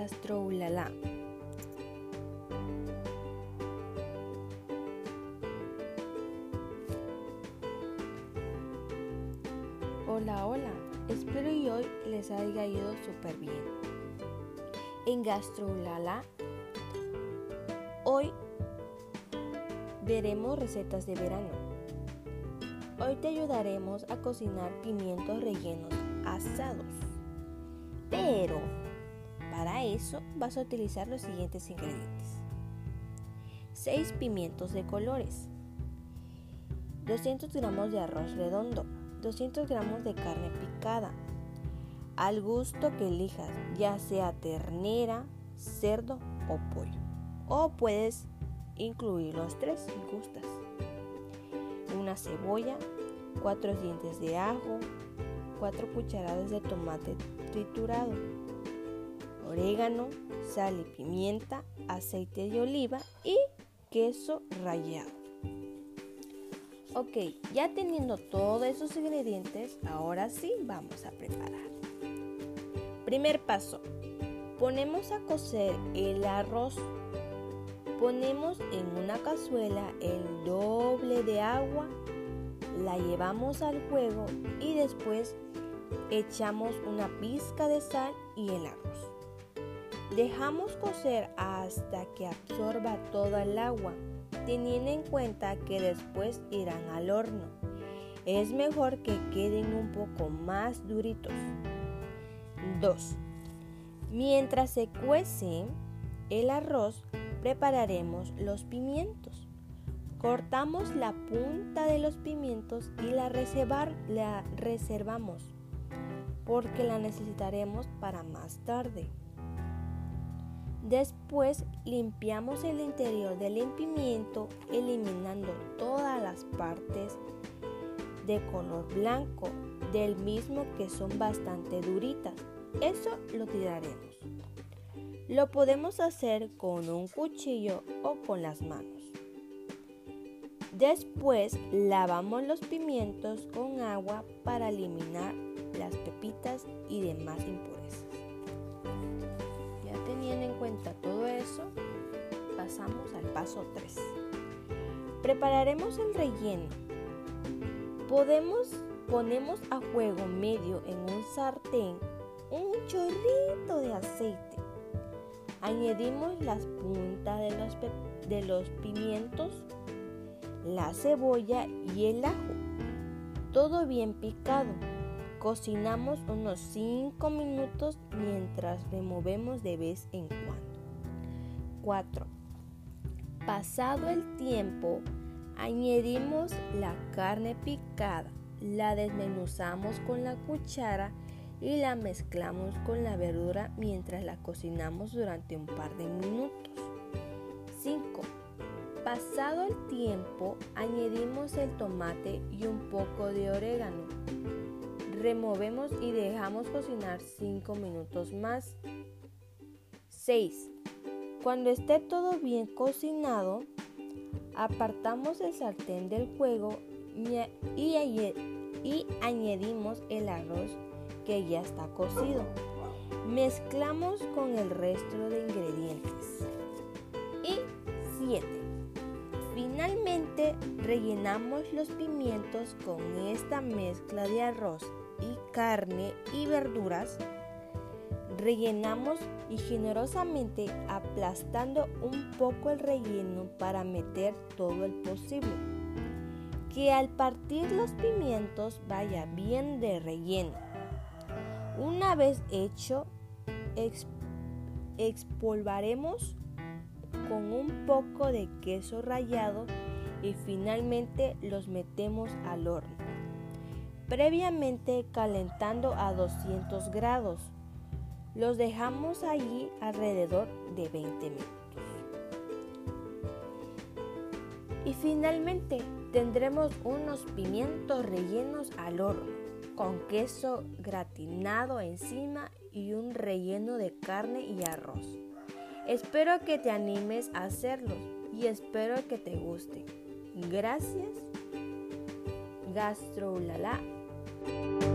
Gastroulala. Hola, hola, espero y hoy les haya ido súper bien. En Gastroulala, hoy veremos recetas de verano. Hoy te ayudaremos a cocinar pimientos rellenos asados. Pero eso vas a utilizar los siguientes ingredientes. 6 pimientos de colores. 200 gramos de arroz redondo. 200 gramos de carne picada. Al gusto que elijas, ya sea ternera, cerdo o pollo. O puedes incluir los tres si gustas. Una cebolla, 4 dientes de ajo, 4 cucharadas de tomate triturado, orégano, sal y pimienta, aceite de oliva y queso rallado. Ok, ya teniendo todos esos ingredientes, ahora sí vamos a preparar. Primer paso, ponemos a cocer el arroz. Ponemos en una cazuela el doble de agua, la llevamos al fuego y después echamos una pizca de sal y el arroz. Dejamos cocer hasta que absorba toda el agua, teniendo en cuenta que después irán al horno. Es mejor que queden un poco más duritos. 2. Mientras se cuece el arroz, prepararemos los pimientos. Cortamos la punta de los pimientos y la, la reservamos porque la necesitaremos para más tarde. Después limpiamos el interior del pimiento eliminando todas las partes de color blanco del mismo que son bastante duritas. Eso lo tiraremos. Lo podemos hacer con un cuchillo o con las manos. Después lavamos los pimientos con agua para eliminar las pepitas y demás impurezas. Cuenta todo eso, pasamos al paso 3. Prepararemos el relleno. Podemos ponemos a fuego medio en un sartén un chorrito de aceite. Añadimos las puntas de los, de los pimientos, la cebolla y el ajo. Todo bien picado. Cocinamos unos 5 minutos mientras removemos de vez en cuando. 4. Pasado el tiempo, añadimos la carne picada, la desmenuzamos con la cuchara y la mezclamos con la verdura mientras la cocinamos durante un par de minutos. 5. Pasado el tiempo, añadimos el tomate y un poco de orégano. Removemos y dejamos cocinar 5 minutos más. 6. Cuando esté todo bien cocinado, apartamos el sartén del fuego y, añadimos el arroz que ya está cocido. Mezclamos con el resto de ingredientes. Y 7. Finalmente rellenamos los pimientos con esta mezcla de arroz y carne y verduras, rellenamos y generosamente aplastando un poco el relleno para meter todo el posible. Que al partir los pimientos vaya bien de relleno. Una vez hecho, expolvaremos con un poco de queso rallado y finalmente los metemos al horno previamente calentando a 200 grados. Los dejamos allí alrededor de 20 minutos. Y finalmente tendremos unos pimientos rellenos al horno, con queso gratinado encima y un relleno de carne y arroz. Espero que te animes a hacerlos y espero que te guste. Gracias. Gastrolala Thank you.